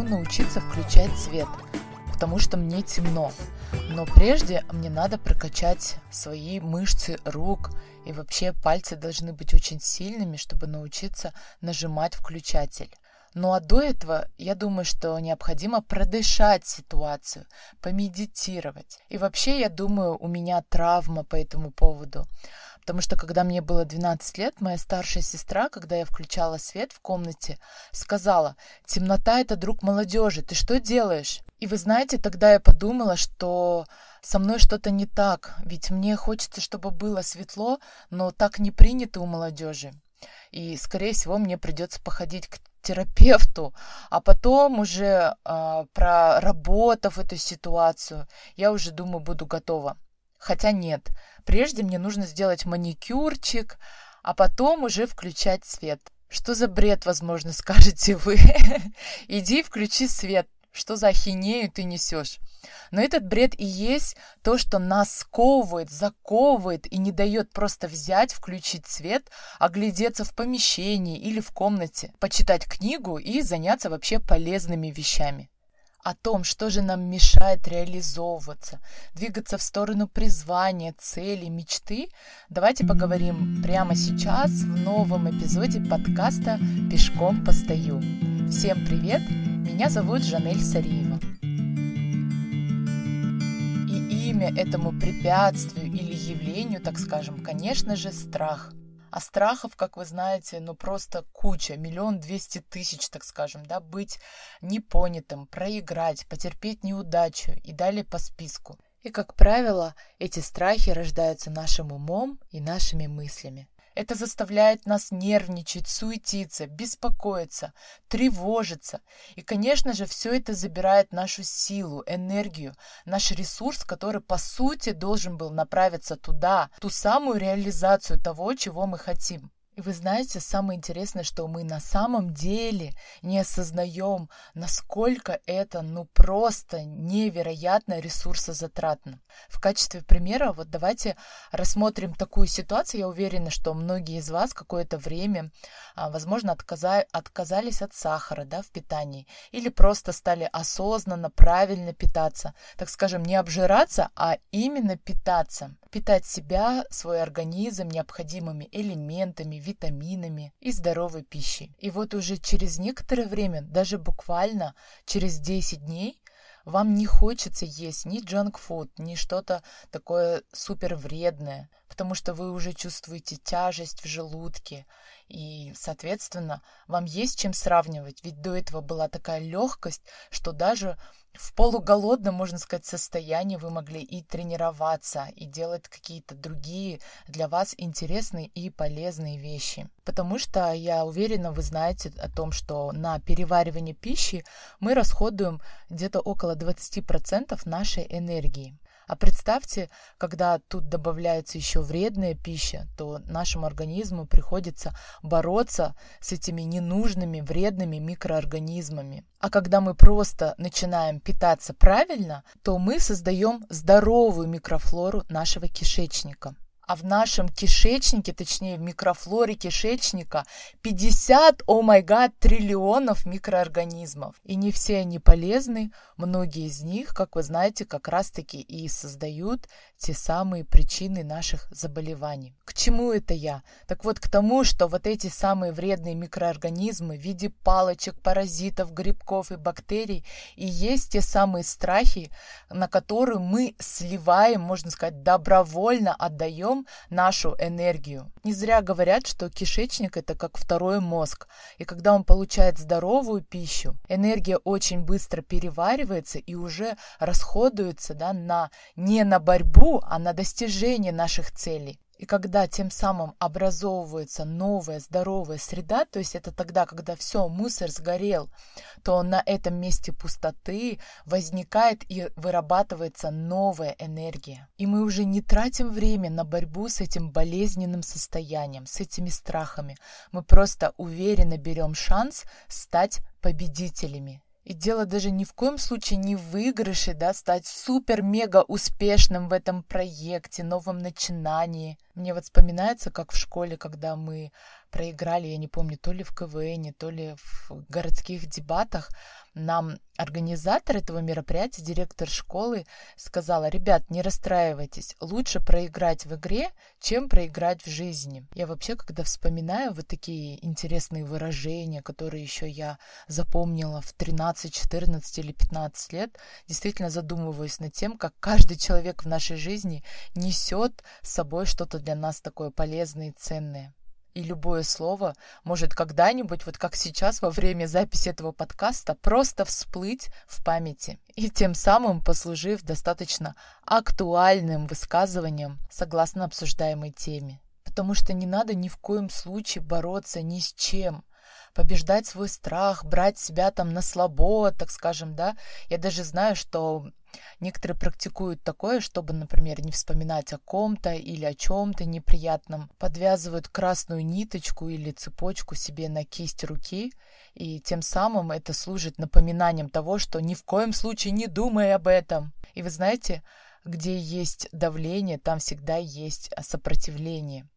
хочу научиться включать свет, потому что мне темно. Но прежде мне надо прокачать свои мышцы рук, и вообще пальцы должны быть очень сильными, чтобы научиться нажимать включатель. Ну а до этого, я думаю, что необходимо продышать ситуацию, помедитировать. И вообще, я думаю, у меня травма по этому поводу. Потому что когда мне было 12 лет, моя старшая сестра, когда я включала свет в комнате, сказала, темнота – это друг молодежи, ты что делаешь? И вы знаете, тогда я подумала, что со мной что-то не так, ведь мне хочется, чтобы было светло, но так не принято у молодежи. И, скорее всего, мне придется походить к терапевту, а потом уже э, проработав эту ситуацию, я уже думаю, буду готова. Хотя нет, прежде мне нужно сделать маникюрчик, а потом уже включать свет. Что за бред, возможно, скажете вы? Иди включи свет. Что за ахинею ты несешь? Но этот бред и есть то, что нас сковывает, заковывает и не дает просто взять, включить свет, оглядеться в помещении или в комнате, почитать книгу и заняться вообще полезными вещами о том, что же нам мешает реализовываться, двигаться в сторону призвания, цели, мечты, давайте поговорим прямо сейчас в новом эпизоде подкаста «Пешком постою». Всем привет! Меня зовут Жанель Сариева. И имя этому препятствию или явлению, так скажем, конечно же, страх – а страхов, как вы знаете, ну просто куча, миллион двести тысяч, так скажем, да, быть непонятым, проиграть, потерпеть неудачу и далее по списку. И, как правило, эти страхи рождаются нашим умом и нашими мыслями. Это заставляет нас нервничать, суетиться, беспокоиться, тревожиться. И, конечно же, все это забирает нашу силу, энергию, наш ресурс, который, по сути, должен был направиться туда, ту самую реализацию того, чего мы хотим. Вы знаете, самое интересное, что мы на самом деле не осознаем, насколько это ну просто невероятно ресурсозатратно. В качестве примера вот давайте рассмотрим такую ситуацию. Я уверена, что многие из вас какое-то время, а, возможно, отказа... отказались от сахара да, в питании или просто стали осознанно, правильно питаться. Так скажем, не обжираться, а именно питаться. Питать себя, свой организм необходимыми элементами, витаминами и здоровой пищей. И вот уже через некоторое время, даже буквально через 10 дней, вам не хочется есть ни джанк-фуд, ни что-то такое супер вредное, потому что вы уже чувствуете тяжесть в желудке, и, соответственно, вам есть чем сравнивать, ведь до этого была такая легкость, что даже в полуголодном, можно сказать, состоянии вы могли и тренироваться, и делать какие-то другие для вас интересные и полезные вещи. Потому что я уверена, вы знаете о том, что на переваривание пищи мы расходуем где-то около 20% нашей энергии. А представьте, когда тут добавляется еще вредная пища, то нашему организму приходится бороться с этими ненужными вредными микроорганизмами. А когда мы просто начинаем питаться правильно, то мы создаем здоровую микрофлору нашего кишечника а в нашем кишечнике, точнее в микрофлоре кишечника 50, о май гад, триллионов микроорганизмов. И не все они полезны, многие из них, как вы знаете, как раз-таки и создают те самые причины наших заболеваний. К чему это я? Так вот, к тому, что вот эти самые вредные микроорганизмы в виде палочек, паразитов, грибков и бактерий и есть те самые страхи, на которые мы сливаем, можно сказать, добровольно отдаем нашу энергию. Не зря говорят, что кишечник это как второй мозг, и когда он получает здоровую пищу, энергия очень быстро переваривается и уже расходуется да, на, не на борьбу, а на достижение наших целей. И когда тем самым образовывается новая здоровая среда, то есть это тогда, когда все, мусор сгорел, то на этом месте пустоты возникает и вырабатывается новая энергия. И мы уже не тратим время на борьбу с этим болезненным состоянием, с этими страхами. Мы просто уверенно берем шанс стать победителями. И дело даже ни в коем случае не в выигрыше, да, стать супер-мега успешным в этом проекте, новом начинании. Мне вот вспоминается, как в школе, когда мы проиграли, я не помню, то ли в КВН, то ли в городских дебатах, нам организатор этого мероприятия, директор школы, сказала, ребят, не расстраивайтесь, лучше проиграть в игре, чем проиграть в жизни. Я вообще, когда вспоминаю вот такие интересные выражения, которые еще я запомнила в 13, 14 или 15 лет, действительно задумываюсь над тем, как каждый человек в нашей жизни несет с собой что-то для нас такое полезное и ценное. И любое слово может когда-нибудь, вот как сейчас во время записи этого подкаста, просто всплыть в памяти и тем самым послужив достаточно актуальным высказыванием согласно обсуждаемой теме. Потому что не надо ни в коем случае бороться ни с чем, побеждать свой страх, брать себя там на слабо, так скажем, да. Я даже знаю, что некоторые практикуют такое, чтобы, например, не вспоминать о ком-то или о чем-то неприятном, подвязывают красную ниточку или цепочку себе на кисть руки, и тем самым это служит напоминанием того, что ни в коем случае не думай об этом. И вы знаете, где есть давление, там всегда есть сопротивление.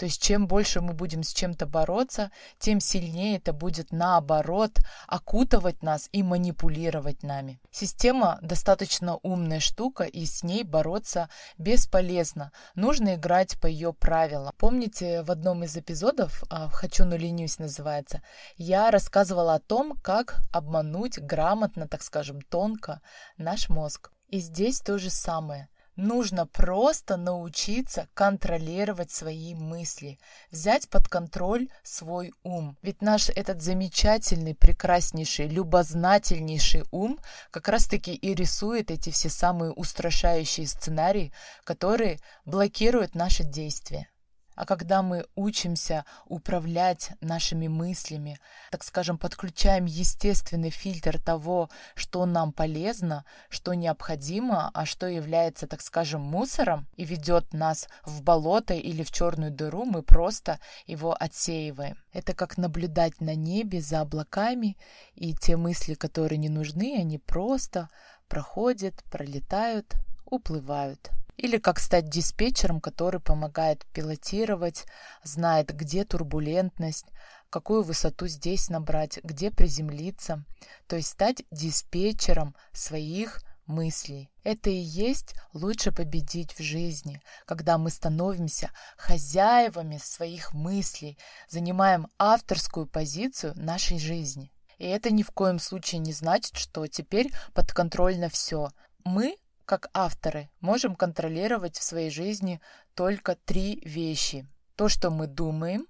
То есть чем больше мы будем с чем-то бороться, тем сильнее это будет наоборот окутывать нас и манипулировать нами. Система достаточно умная штука, и с ней бороться бесполезно. Нужно играть по ее правилам. Помните, в одном из эпизодов, а, «Хочу, но ленюсь» называется, я рассказывала о том, как обмануть грамотно, так скажем, тонко наш мозг. И здесь то же самое – Нужно просто научиться контролировать свои мысли, взять под контроль свой ум. Ведь наш этот замечательный, прекраснейший, любознательнейший ум как раз-таки и рисует эти все самые устрашающие сценарии, которые блокируют наши действия. А когда мы учимся управлять нашими мыслями, так скажем, подключаем естественный фильтр того, что нам полезно, что необходимо, а что является, так скажем, мусором и ведет нас в болото или в черную дыру, мы просто его отсеиваем. Это как наблюдать на небе за облаками, и те мысли, которые не нужны, они просто проходят, пролетают, уплывают. Или как стать диспетчером, который помогает пилотировать, знает, где турбулентность, какую высоту здесь набрать, где приземлиться. То есть стать диспетчером своих мыслей. Это и есть лучше победить в жизни, когда мы становимся хозяевами своих мыслей, занимаем авторскую позицию нашей жизни. И это ни в коем случае не значит, что теперь подконтрольно все. Мы как авторы, можем контролировать в своей жизни только три вещи. То, что мы думаем,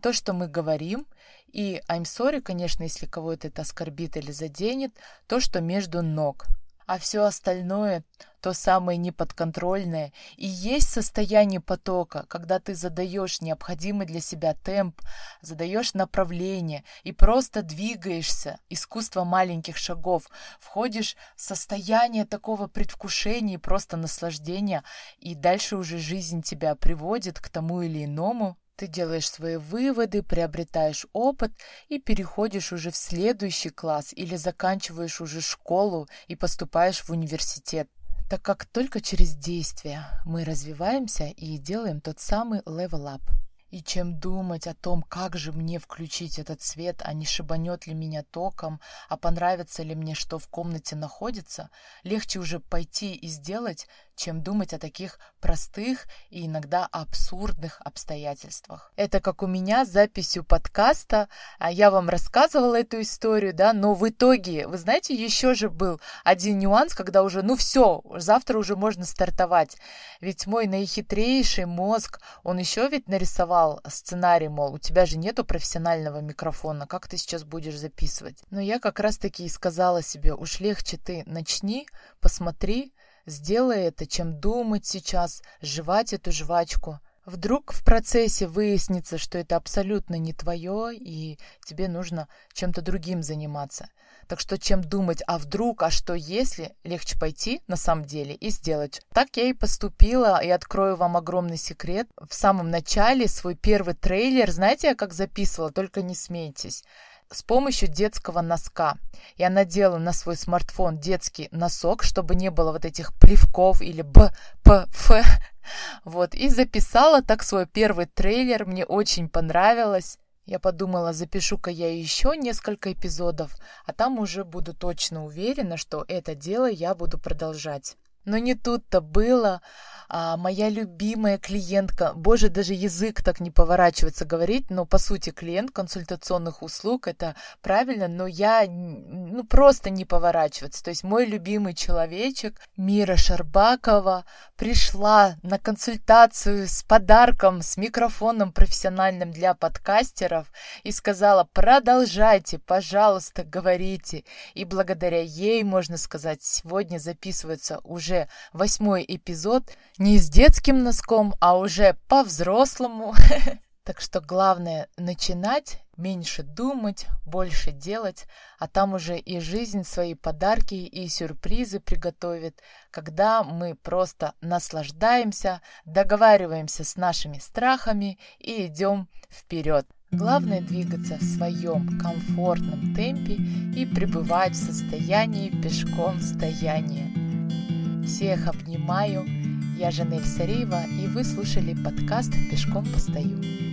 то, что мы говорим, и I'm sorry, конечно, если кого-то это оскорбит или заденет, то, что между ног – а все остальное, то самое неподконтрольное, и есть состояние потока, когда ты задаешь необходимый для себя темп, задаешь направление и просто двигаешься, искусство маленьких шагов, входишь в состояние такого предвкушения и просто наслаждения, и дальше уже жизнь тебя приводит к тому или иному, ты делаешь свои выводы, приобретаешь опыт и переходишь уже в следующий класс или заканчиваешь уже школу и поступаешь в университет. Так как только через действия мы развиваемся и делаем тот самый level up. И чем думать о том, как же мне включить этот свет, а не шибанет ли меня током, а понравится ли мне, что в комнате находится, легче уже пойти и сделать, чем думать о таких простых и иногда абсурдных обстоятельствах. Это как у меня с записью подкаста. А я вам рассказывала эту историю, да, но в итоге, вы знаете, еще же был один нюанс, когда уже, ну все, завтра уже можно стартовать. Ведь мой наихитрейший мозг, он еще ведь нарисовал сценарий, мол, у тебя же нету профессионального микрофона, как ты сейчас будешь записывать? Но я как раз-таки и сказала себе, уж легче ты начни, посмотри, Сделай это, чем думать сейчас, жевать эту жвачку. Вдруг в процессе выяснится, что это абсолютно не твое, и тебе нужно чем-то другим заниматься. Так что чем думать, а вдруг, а что если, легче пойти на самом деле и сделать. Так я и поступила, и открою вам огромный секрет. В самом начале свой первый трейлер, знаете, я как записывала, только не смейтесь. С помощью детского носка. Я надела на свой смартфон детский носок, чтобы не было вот этих плевков или б, п, ф. Вот, и записала так свой первый трейлер, мне очень понравилось. Я подумала, запишу-ка я еще несколько эпизодов, а там уже буду точно уверена, что это дело я буду продолжать. Но не тут-то было а, моя любимая клиентка, боже, даже язык так не поворачивается говорить, но по сути клиент консультационных услуг, это правильно, но я, ну просто не поворачиваться. То есть мой любимый человечек Мира Шарбакова пришла на консультацию с подарком, с микрофоном профессиональным для подкастеров и сказала, продолжайте, пожалуйста, говорите. И благодаря ей, можно сказать, сегодня записывается уже восьмой эпизод не с детским носком, а уже по-взрослому. Так что главное начинать, меньше думать, больше делать, а там уже и жизнь свои подарки и сюрпризы приготовит, когда мы просто наслаждаемся, договариваемся с нашими страхами и идем вперед. Главное двигаться в своем комфортном темпе и пребывать в состоянии пешком стояния. Всех обнимаю. Я Жанель Сареева, и вы слушали подкаст «Пешком постою».